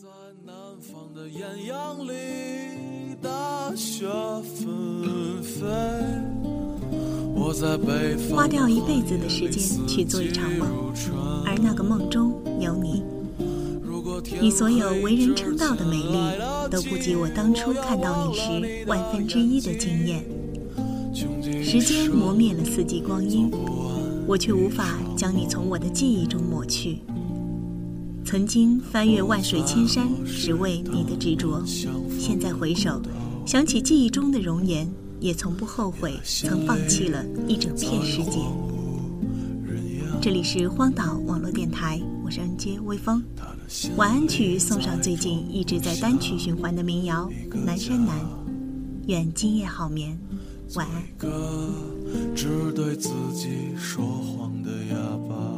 在南方的艳阳里，大雪纷飞。我在北方花掉一辈子的时间去做一场梦，而那个梦中有你。你所有为人称道的美丽，都不及我当初看到你时万分之一的惊艳。时间磨灭了四季光阴，我却无法将你从我的记忆中抹去。曾经翻越万水千山，只为你的执着。现在回首，想起记忆中的容颜，也从不后悔曾放弃了一整片世界。这里是荒岛网络电台，我是 NJ 微风。晚安曲送上最近一直在单曲循环的民谣《南山南》，愿今夜好眠，晚安。只对自己说谎的哑巴。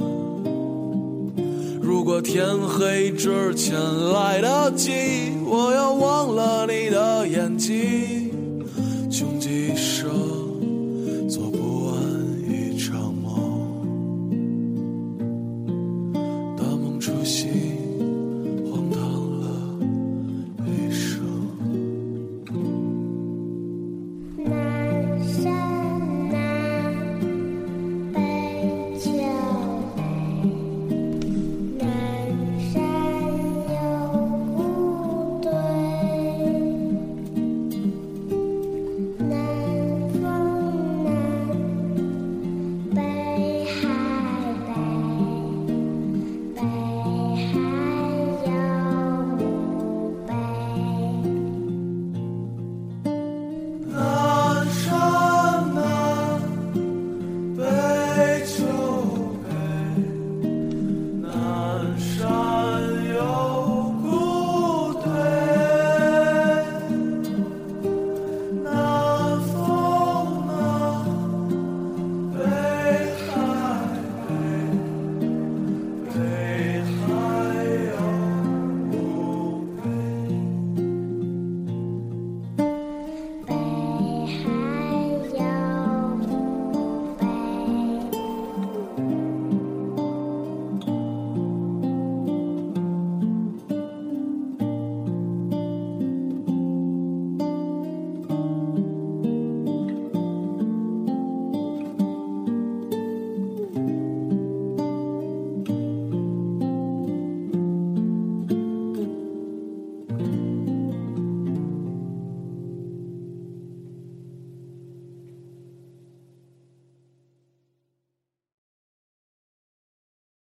如果天黑之前来得及，我要忘了你的眼睛。